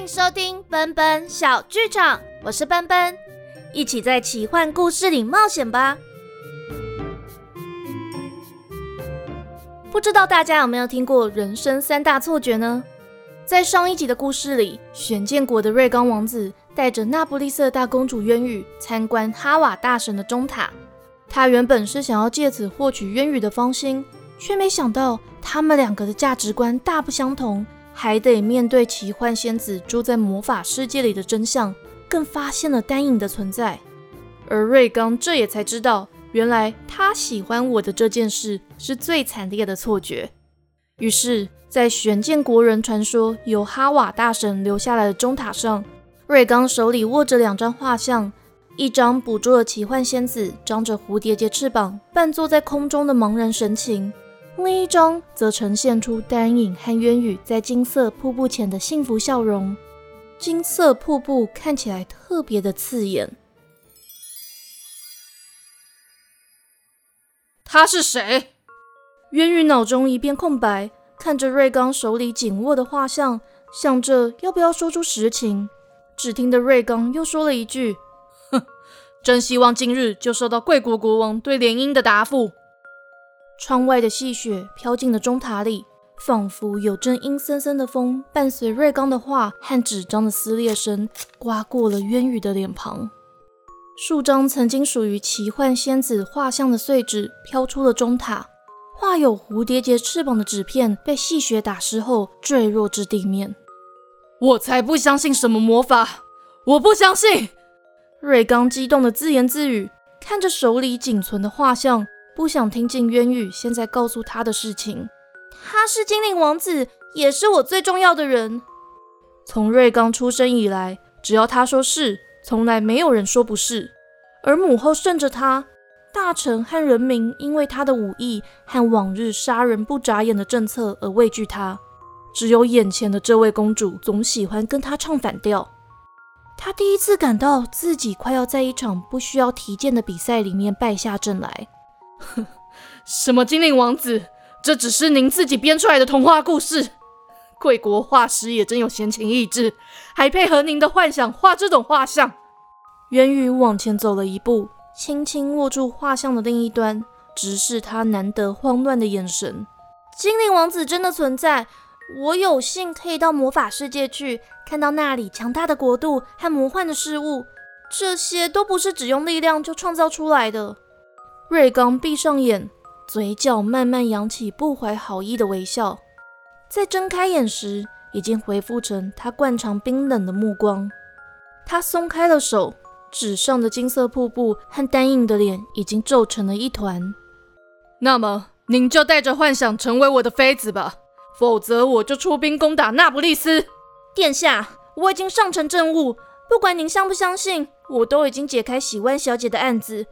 迎收听奔奔小剧场，我是奔奔，一起在奇幻故事里冒险吧。不知道大家有没有听过人生三大错觉呢？在上一集的故事里，玄剑国的瑞刚王子带着那不勒斯大公主渊羽参观哈瓦大神的钟塔。他原本是想要借此获取渊羽的芳心，却没想到他们两个的价值观大不相同。还得面对奇幻仙子住在魔法世界里的真相，更发现了丹影的存在。而瑞刚这也才知道，原来他喜欢我的这件事是最惨烈的错觉。于是，在玄剑国人传说由哈瓦大神留下来的钟塔上，瑞刚手里握着两张画像，一张捕捉了奇幻仙子张着蝴蝶结翅膀，半坐在空中的茫然神情。另一张则呈现出丹影和渊羽在金色瀑布前的幸福笑容。金色瀑布看起来特别的刺眼。他是谁？渊羽脑中一片空白，看着瑞刚手里紧握的画像，想着要不要说出实情。只听得瑞刚又说了一句：“哼，真希望今日就收到贵国国王对联姻的答复。”窗外的细雪飘进了钟塔里，仿佛有阵阴森森的风，伴随瑞刚的话和纸张的撕裂声，刮过了渊羽的脸庞。数张曾经属于奇幻仙子画像的碎纸飘出了钟塔，画有蝴蝶结翅膀的纸片被细雪打湿后坠落至地面。我才不相信什么魔法！我不相信！瑞刚激动的自言自语，看着手里仅存的画像。不想听进渊羽现在告诉他的事情。他是精灵王子，也是我最重要的人。从瑞刚出生以来，只要他说是，从来没有人说不是。而母后顺着他，大臣和人民因为他的武艺和往日杀人不眨眼的政策而畏惧他。只有眼前的这位公主总喜欢跟他唱反调。他第一次感到自己快要在一场不需要提剑的比赛里面败下阵来。哼，什么精灵王子？这只是您自己编出来的童话故事。贵国画师也真有闲情逸致，还配合您的幻想画这种画像。渊宇往前走了一步，轻轻握住画像的另一端，直视他难得慌乱的眼神。精灵王子真的存在，我有幸可以到魔法世界去，看到那里强大的国度和魔幻的事物，这些都不是只用力量就创造出来的。瑞刚闭上眼，嘴角慢慢扬起不怀好意的微笑。在睁开眼时，已经恢复成他惯常冰冷的目光。他松开了手，纸上的金色瀑布和丹影的脸已经皱成了一团。那么，您就带着幻想成为我的妃子吧，否则我就出兵攻打那不勒斯。殿下，我已经上呈政务，不管您相不相信，我都已经解开喜万小姐的案子。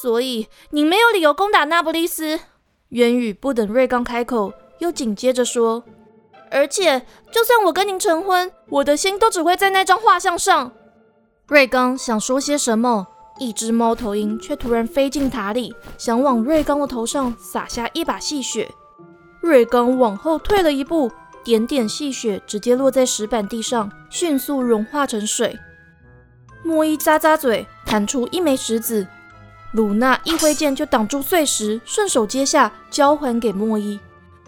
所以你没有理由攻打那不勒斯。渊羽不等瑞刚开口，又紧接着说：“而且，就算我跟您成婚，我的心都只会在那张画像上。”瑞刚想说些什么，一只猫头鹰却突然飞进塔里，想往瑞刚的头上撒下一把细雪。瑞刚往后退了一步，点点细雪直接落在石板地上，迅速融化成水。莫伊咂咂嘴，弹出一枚石子。鲁娜一挥剑就挡住碎石，顺手接下，交还给莫伊。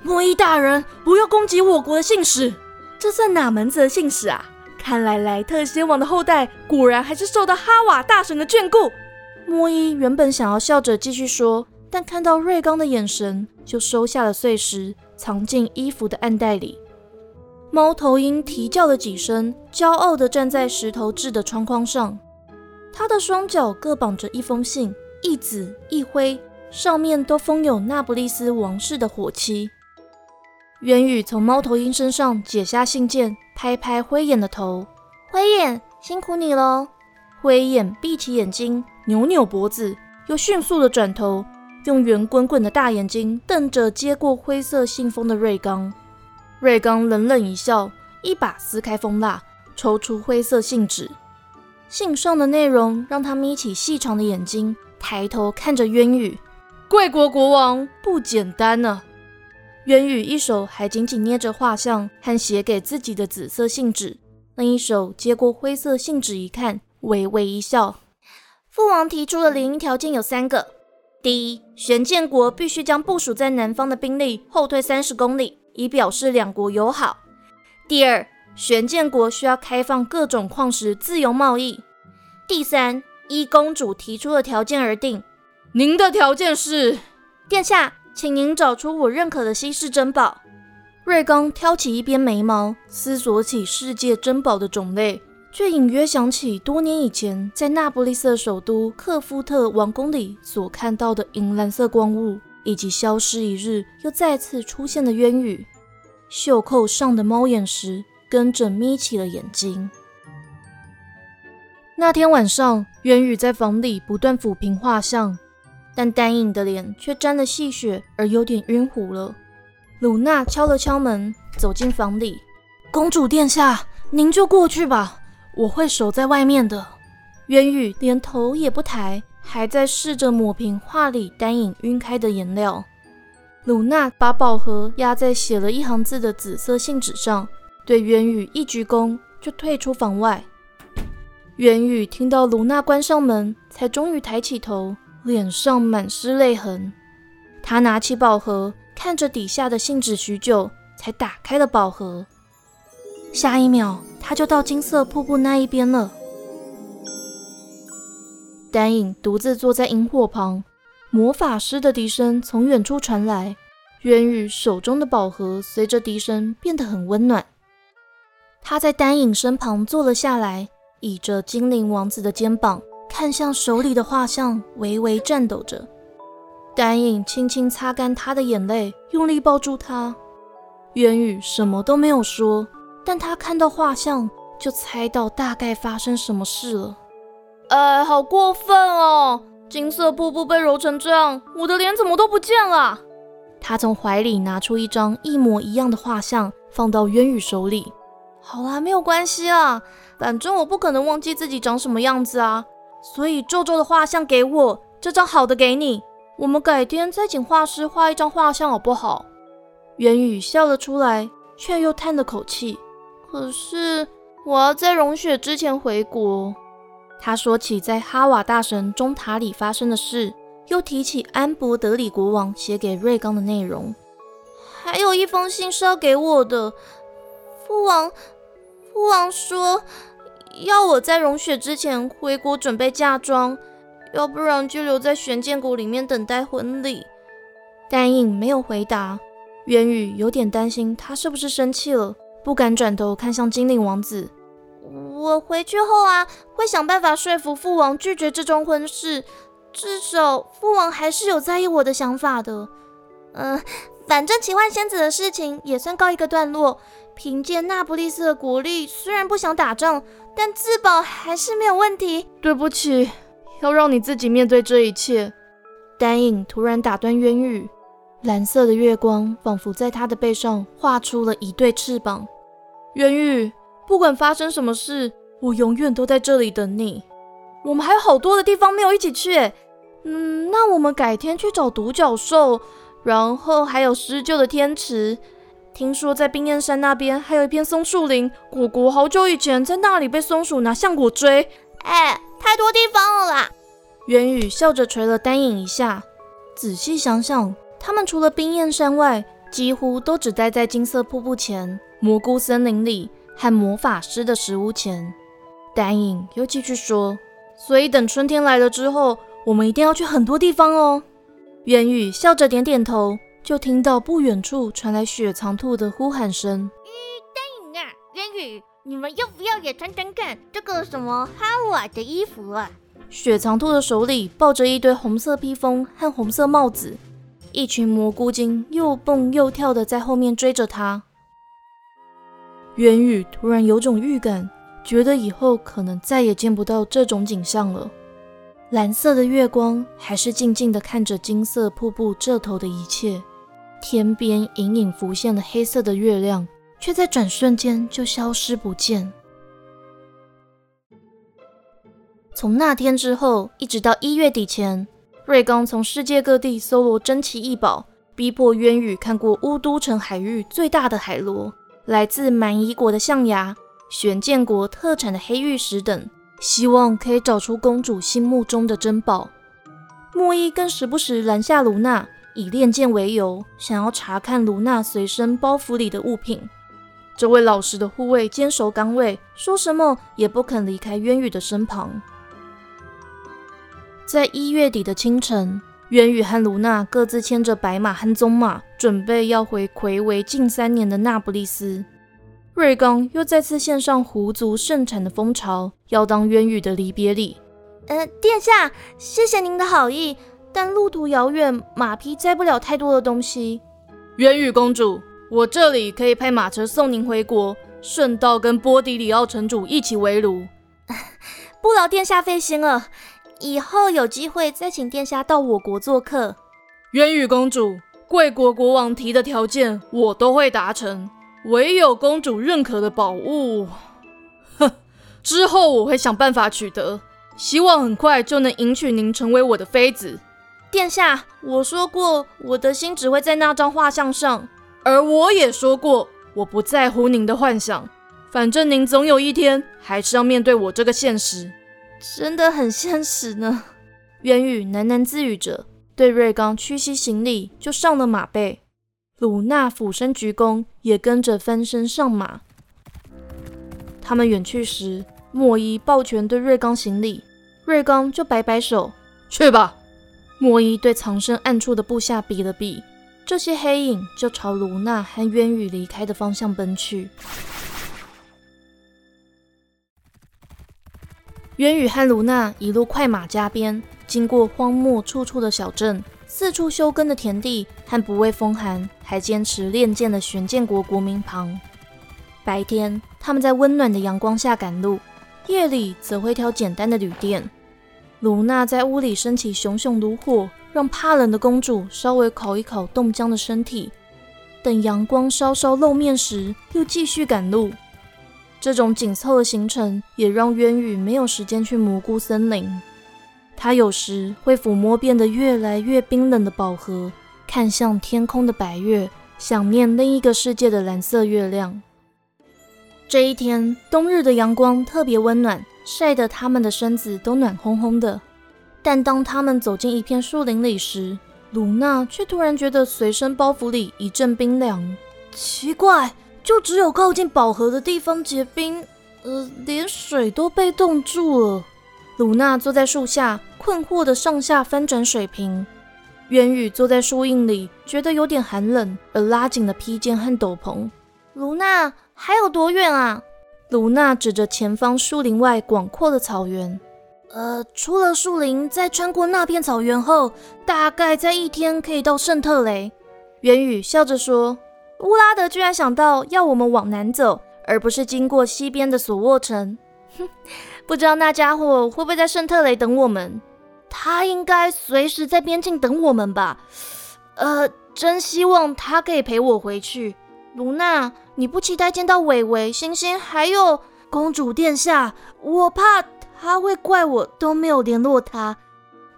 莫伊大人，不要攻击我国的信使！这算哪门子的信使啊？看来莱特先王的后代果然还是受到哈瓦大神的眷顾。莫伊原本想要笑着继续说，但看到瑞刚的眼神，就收下了碎石，藏进衣服的暗袋里。猫头鹰啼叫了几声，骄傲地站在石头制的窗框上，他的双脚各绑着一封信。一紫一灰，上面都封有那不勒斯王室的火漆。元羽从猫头鹰身上解下信件，拍拍灰眼的头：“灰眼，辛苦你喽。”灰眼闭起眼睛，扭扭脖子，又迅速的转头，用圆滚滚的大眼睛瞪着接过灰色信封的瑞刚。瑞刚冷冷一笑，一把撕开封蜡，抽出灰色信纸。信上的内容让他眯起细长的眼睛。抬头看着渊羽，贵国国王不简单呢。渊羽一手还紧紧捏着画像和写给自己的紫色信纸，另一手接过灰色信纸一看，微微一笑。父王提出的联姻条件有三个：第一，玄建国必须将部署在南方的兵力后退三十公里，以表示两国友好；第二，玄建国需要开放各种矿石自由贸易；第三，依公主提出的条件而定。您的条件是，殿下，请您找出我认可的稀世珍宝。瑞刚挑起一边眉毛，思索起世界珍宝的种类，却隐约想起多年以前在那不勒斯首都克夫特王宫里所看到的银蓝色光雾，以及消失一日又再次出现的渊羽。袖扣上的猫眼石跟着眯起了眼睛。那天晚上，渊羽在房里不断抚平画像，但丹影的脸却沾了细血，而有点晕糊了。鲁娜敲了敲门，走进房里。公主殿下，您就过去吧，我会守在外面的。渊羽连头也不抬，还在试着抹平画里丹影晕开的颜料。鲁娜把宝盒压在写了一行字的紫色信纸上，对渊羽一鞠躬，就退出房外。渊羽听到卢娜关上门，才终于抬起头，脸上满是泪痕。他拿起宝盒。看着底下的信纸许久，才打开了宝盒。下一秒，他就到金色瀑布那一边了。丹影独自坐在萤火旁，魔法师的笛声从远处传来。渊羽手中的宝盒随着笛声变得很温暖。他在丹影身旁坐了下来，倚着精灵王子的肩膀，看向手里的画像，微微颤抖着。丹影轻轻擦干他的眼泪，用力抱住他。渊羽什么都没有说，但他看到画像就猜到大概发生什么事了。哎，好过分哦！金色瀑布被揉成这样，我的脸怎么都不见了？他从怀里拿出一张一模一样的画像，放到渊羽手里。好啦，没有关系啊，反正我不可能忘记自己长什么样子啊。所以皱皱的画像给我，这张好的给你。我们改天再请画师画一张画像，好不好？元宇笑了出来，却又叹了口气。可是我要在融雪之前回国。他说起在哈瓦大神中塔里发生的事，又提起安博德里国王写给瑞刚的内容，还有一封信是要给我的。父王，父王说要我在融雪之前回国准备嫁妆。要不然就留在玄剑谷里面等待婚礼。丹影没有回答，元宇有点担心他是不是生气了，不敢转头看向精灵王子。我回去后啊，会想办法说服父王拒绝这桩婚事。至少父王还是有在意我的想法的。嗯，反正奇幻仙子的事情也算告一个段落。凭借那不勒斯的国力，虽然不想打仗，但自保还是没有问题。对不起。要让你自己面对这一切。丹影突然打断渊羽，蓝色的月光仿佛在他的背上画出了一对翅膀。渊羽，不管发生什么事，我永远都在这里等你。我们还有好多的地方没有一起去。嗯，那我们改天去找独角兽，然后还有施救的天池。听说在冰焰山那边还有一片松树林，果果好久以前在那里被松鼠拿橡果追。哎。太多地方了啦！元宇笑着捶了丹影一下。仔细想想，他们除了冰焰山外，几乎都只待在金色瀑布前、蘑菇森林里和魔法师的石屋前。丹影又继续说：“所以等春天来了之后，我们一定要去很多地方哦。”元宇笑着点点头，就听到不远处传来雪藏兔的呼喊声：“丹影啊，元宇！”你们要不要也穿穿看这个什么哈瓦的衣服啊？雪藏兔的手里抱着一堆红色披风和红色帽子，一群蘑菇精又蹦又跳的在后面追着他。元宇突然有种预感，觉得以后可能再也见不到这种景象了。蓝色的月光还是静静的看着金色瀑布这头的一切，天边隐隐浮现了黑色的月亮。却在转瞬间就消失不见。从那天之后，一直到一月底前，瑞刚从世界各地搜罗珍奇异宝，逼迫渊羽看过乌都城海域最大的海螺，来自蛮夷国的象牙，玄剑国特产的黑玉石等，希望可以找出公主心目中的珍宝。莫伊更时不时拦下卢娜，以练剑为由，想要查看卢娜随身包袱里的物品。这位老实的护卫坚守岗位，说什么也不肯离开渊羽的身旁。在一月底的清晨，渊羽和卢娜各自牵着白马和棕马，准备要回魁违近三年的那不勒斯。瑞刚又再次献上狐族盛产的蜂巢，要当渊羽的离别礼。呃，殿下，谢谢您的好意，但路途遥远，马匹载不了太多的东西。渊羽公主，我这里可以派马车送您回国，顺道跟波迪里奥城主一起围炉。不劳殿下费心了。以后有机会再请殿下到我国做客。渊羽公主，贵国国王提的条件我都会达成，唯有公主认可的宝物，哼，之后我会想办法取得。希望很快就能迎娶您成为我的妃子。殿下，我说过我的心只会在那张画像上，而我也说过我不在乎您的幻想，反正您总有一天还是要面对我这个现实。真的很现实呢。渊宇喃喃自语着，对瑞刚屈膝行礼，就上了马背。鲁娜俯身鞠躬，也跟着翻身上马。他们远去时，莫伊抱拳对瑞刚行礼，瑞刚就摆摆手，去吧。莫伊对藏身暗处的部下比了比，这些黑影就朝卢娜和渊羽离开的方向奔去。渊羽和卢娜一路快马加鞭，经过荒漠处处的小镇、四处休耕的田地和不畏风寒还坚持练剑的玄剑国国民旁。白天，他们在温暖的阳光下赶路；夜里，则会挑简单的旅店。卢娜在屋里升起熊熊炉火，让怕冷的公主稍微烤一烤冻僵的身体。等阳光稍稍露面时，又继续赶路。这种紧凑的行程也让渊羽没有时间去蘑菇森林。他有时会抚摸变得越来越冰冷的宝盒，看向天空的白月，想念另一个世界的蓝色月亮。这一天，冬日的阳光特别温暖，晒得他们的身子都暖烘烘的。但当他们走进一片树林里时，鲁娜却突然觉得随身包袱里一阵冰凉。奇怪。就只有靠近宝盒的地方结冰，呃，连水都被冻住了。鲁娜坐在树下，困惑的上下翻转水瓶。渊宇坐在树荫里，觉得有点寒冷，而拉紧了披肩和斗篷。卢娜，还有多远啊？卢娜指着前方树林外广阔的草原。呃，出了树林，再穿过那片草原后，大概在一天可以到圣特雷。渊宇笑着说。乌拉德居然想到要我们往南走，而不是经过西边的索沃城。哼 不知道那家伙会不会在圣特雷等我们？他应该随时在边境等我们吧？呃，真希望他可以陪我回去。卢娜，你不期待见到伟伟、星星还有公主殿下？我怕他会怪我都没有联络他。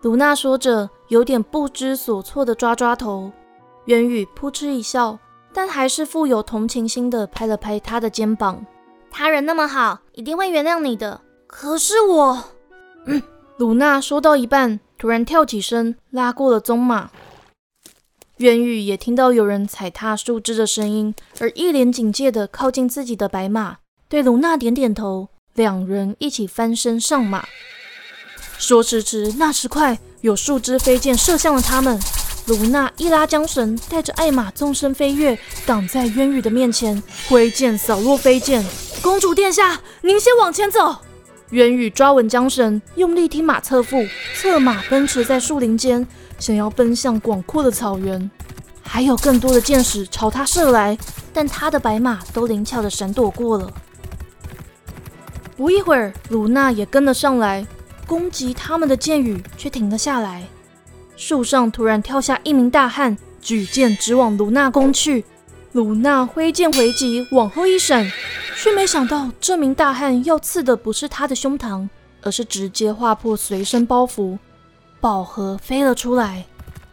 卢娜说着，有点不知所措的抓抓头。元宇扑哧一笑。但还是富有同情心的拍了拍他的肩膀。他人那么好，一定会原谅你的。可是我……嗯，鲁娜说到一半，突然跳起身，拉过了棕马。渊羽也听到有人踩踏树枝的声音，而一脸警戒的靠近自己的白马，对鲁娜点点头。两人一起翻身上马。说时迟，那时快，有树枝飞剑射向了他们。卢娜一拉缰绳，带着艾玛纵身飞跃，挡在渊羽的面前，挥剑扫落飞剑。公主殿下，您先往前走。渊羽抓稳缰绳，用力踢马侧腹，策马奔驰在树林间，想要奔向广阔的草原。还有更多的箭矢朝他射来，但他的白马都灵巧的闪躲过了。不一会儿，卢娜也跟了上来，攻击他们的箭雨却停了下来。树上突然跳下一名大汉，举剑直往卢娜攻去。卢娜挥剑回击，往后一闪，却没想到这名大汉要刺的不是他的胸膛，而是直接划破随身包袱，宝盒飞了出来。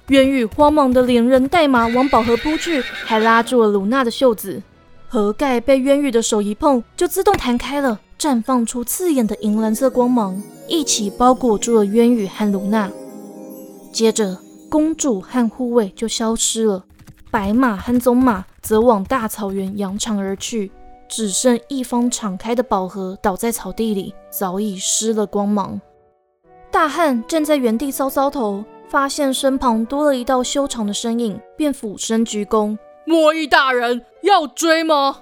渊羽慌忙的连人带马往宝盒扑去，还拉住了卢娜的袖子。盒盖被渊羽的手一碰，就自动弹开了，绽放出刺眼的银蓝色光芒，一起包裹住了渊羽和卢娜。接着，公主和护卫就消失了，白马和棕马则往大草原扬长而去，只剩一方敞开的宝盒倒在草地里，早已失了光芒。大汉站在原地搔搔头，发现身旁多了一道修长的身影，便俯身鞠躬。莫伊大人要追吗？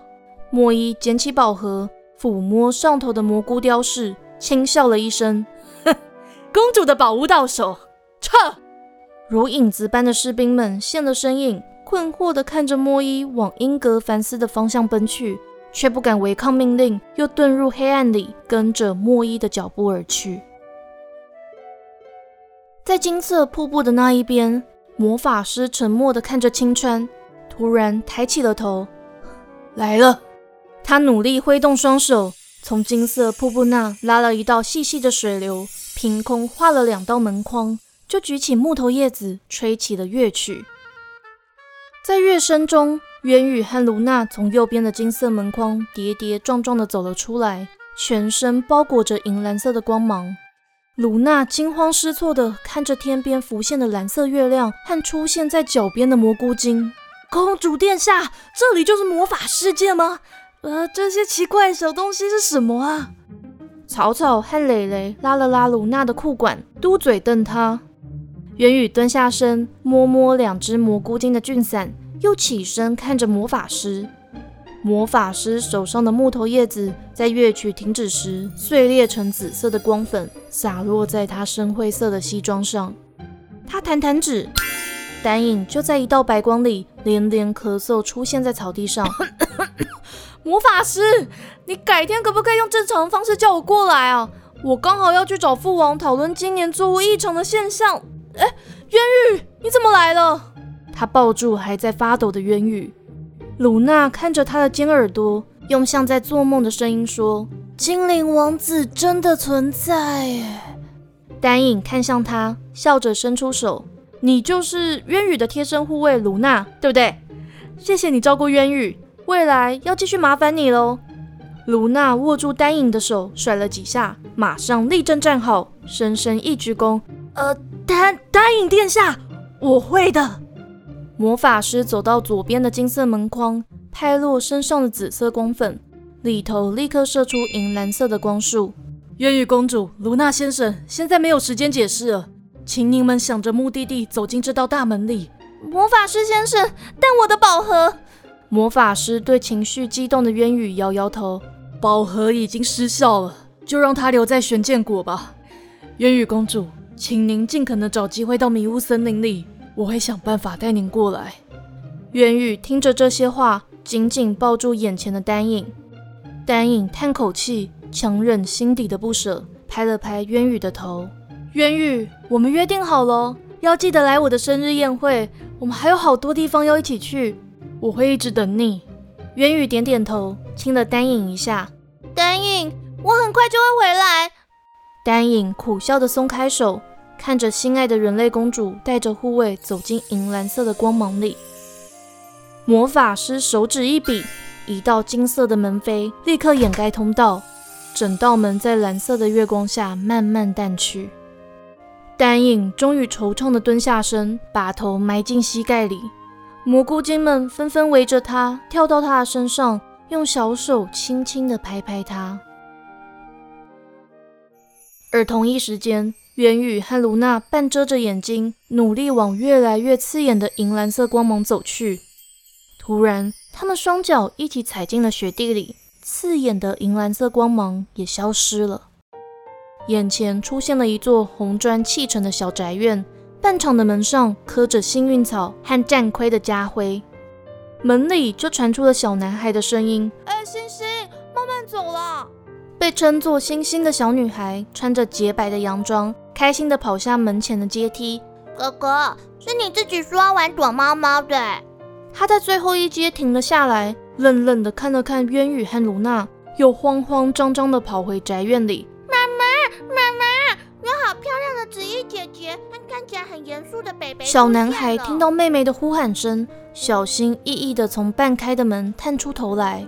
莫伊捡起宝盒，抚摸上头的蘑菇雕饰，轻笑了一声：“哼，公主的宝物到手，撤！”如影子般的士兵们现了身影，困惑地看着莫伊往英格凡斯的方向奔去，却不敢违抗命令，又遁入黑暗里，跟着莫伊的脚步而去。在金色瀑布的那一边，魔法师沉默地看着青川。突然抬起了头，来了。他努力挥动双手，从金色瀑布那拉了一道细细的水流，凭空画了两道门框，就举起木头叶子，吹起了乐曲。在乐声中，渊宇和卢娜从右边的金色门框跌跌撞撞地走了出来，全身包裹着银蓝色的光芒。卢娜惊慌失措地看着天边浮现的蓝色月亮和出现在脚边的蘑菇精。公主殿下，这里就是魔法世界吗？呃，这些奇怪的小东西是什么啊？草草和蕾蕾拉了拉卢娜的裤管，嘟嘴瞪她。元宇蹲下身，摸摸两只蘑菇精的菌伞，又起身看着魔法师。魔法师手上的木头叶子在乐曲停止时碎裂成紫色的光粉，洒落在他深灰色的西装上。他弹弹指。丹影就在一道白光里连连咳嗽，出现在草地上。魔法师，你改天可不可以用正常的方式叫我过来啊？我刚好要去找父王讨论今年作物异常的现象。哎，渊玉，你怎么来了？他抱住还在发抖的渊羽。鲁娜看着他的尖耳朵，用像在做梦的声音说：“精灵王子真的存在耶。”丹影看向他，笑着伸出手。你就是渊羽的贴身护卫卢娜，对不对？谢谢你照顾渊羽，未来要继续麻烦你喽。卢娜握住丹影的手，甩了几下，马上立正站好，深深一鞠躬。呃，丹丹影殿下，我会的。魔法师走到左边的金色门框，拍落身上的紫色光粉，里头立刻射出银蓝色的光束。渊羽公主，卢娜先生，现在没有时间解释了。请你们想着目的地走进这道大门里。魔法师先生，但我的宝盒……魔法师对情绪激动的渊羽摇摇头。宝盒已经失效了，就让它留在玄剑国吧。渊羽公主，请您尽可能找机会到迷雾森林里，我会想办法带您过来。渊羽听着这些话，紧紧抱住眼前的丹影。丹影叹口气，强忍心底的不舍，拍了拍渊羽的头。渊羽，我们约定好了，要记得来我的生日宴会。我们还有好多地方要一起去，我会一直等你。渊羽点点头，亲了丹影一下。丹影，我很快就会回来。丹影苦笑的松开手，看着心爱的人类公主带着护卫走进银蓝色的光芒里。魔法师手指一比，一道金色的门扉立刻掩盖通道，整道门在蓝色的月光下慢慢淡去。丹影终于惆怅地蹲下身，把头埋进膝盖里。蘑菇精们纷纷围着他，跳到他的身上，用小手轻轻地拍拍他。而同一时间，元宇和卢娜半遮着眼睛，努力往越来越刺眼的银蓝色光芒走去。突然，他们双脚一起踩进了雪地里，刺眼的银蓝色光芒也消失了。眼前出现了一座红砖砌成的小宅院，半场的门上刻着幸运草和战盔的家徽。门里就传出了小男孩的声音：“哎，星星，慢慢走啦！”被称作星星的小女孩穿着洁白的洋装，开心地跑下门前的阶梯。哥哥，是你自己说要玩躲猫猫的。她在最后一阶停了下来，愣愣地看了看渊宇和卢娜，又慌慌张张地跑回宅院里。妈妈，妈妈，有好漂亮的紫衣姐姐和看起来很严肃的北北。小男孩听到妹妹的呼喊声，小心翼翼地从半开的门探出头来，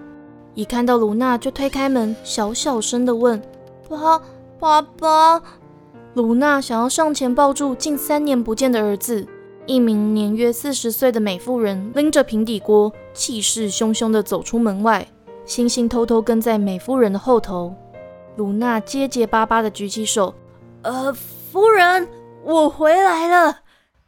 一看到卢娜就推开门，小小声的问：“爸，爸爸。”卢娜想要上前抱住近三年不见的儿子。一名年约四十岁的美妇人拎着平底锅，气势汹汹地走出门外。星星偷偷跟在美妇人的后头。卢娜结结巴巴地举起手：“呃，夫人，我回来了。”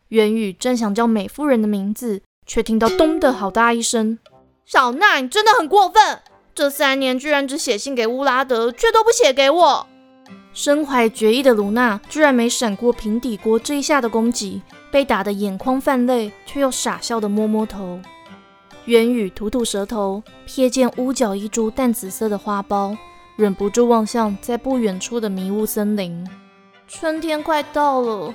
元宇正想叫美妇人的名字，却听到“咚”的好大一声。小娜，你真的很过分！这三年居然只写信给乌拉德，却都不写给我。身怀绝艺的卢娜居然没闪过平底锅这一下的攻击。被打得眼眶泛泪，却又傻笑的摸摸头。元宇吐吐舌头，瞥见屋角一株淡紫色的花苞，忍不住望向在不远处的迷雾森林。春天快到了。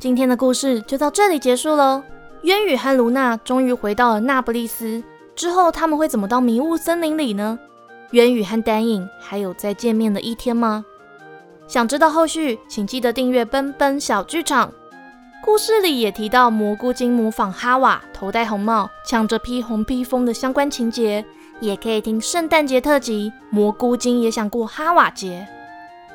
今天的故事就到这里结束喽。渊羽和卢娜终于回到了那不勒斯，之后他们会怎么到迷雾森林里呢？渊羽和丹影还有再见面的一天吗？想知道后续，请记得订阅奔奔小剧场。故事里也提到蘑菇精模仿哈瓦，头戴红帽，抢着披红披风的相关情节，也可以听圣诞节特辑。蘑菇精也想过哈瓦节。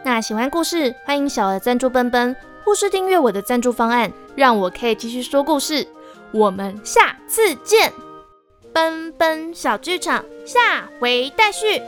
那喜欢故事，欢迎小额赞助奔奔，或是订阅我的赞助方案，让我可以继续说故事。我们下次见，奔奔小剧场下回待续。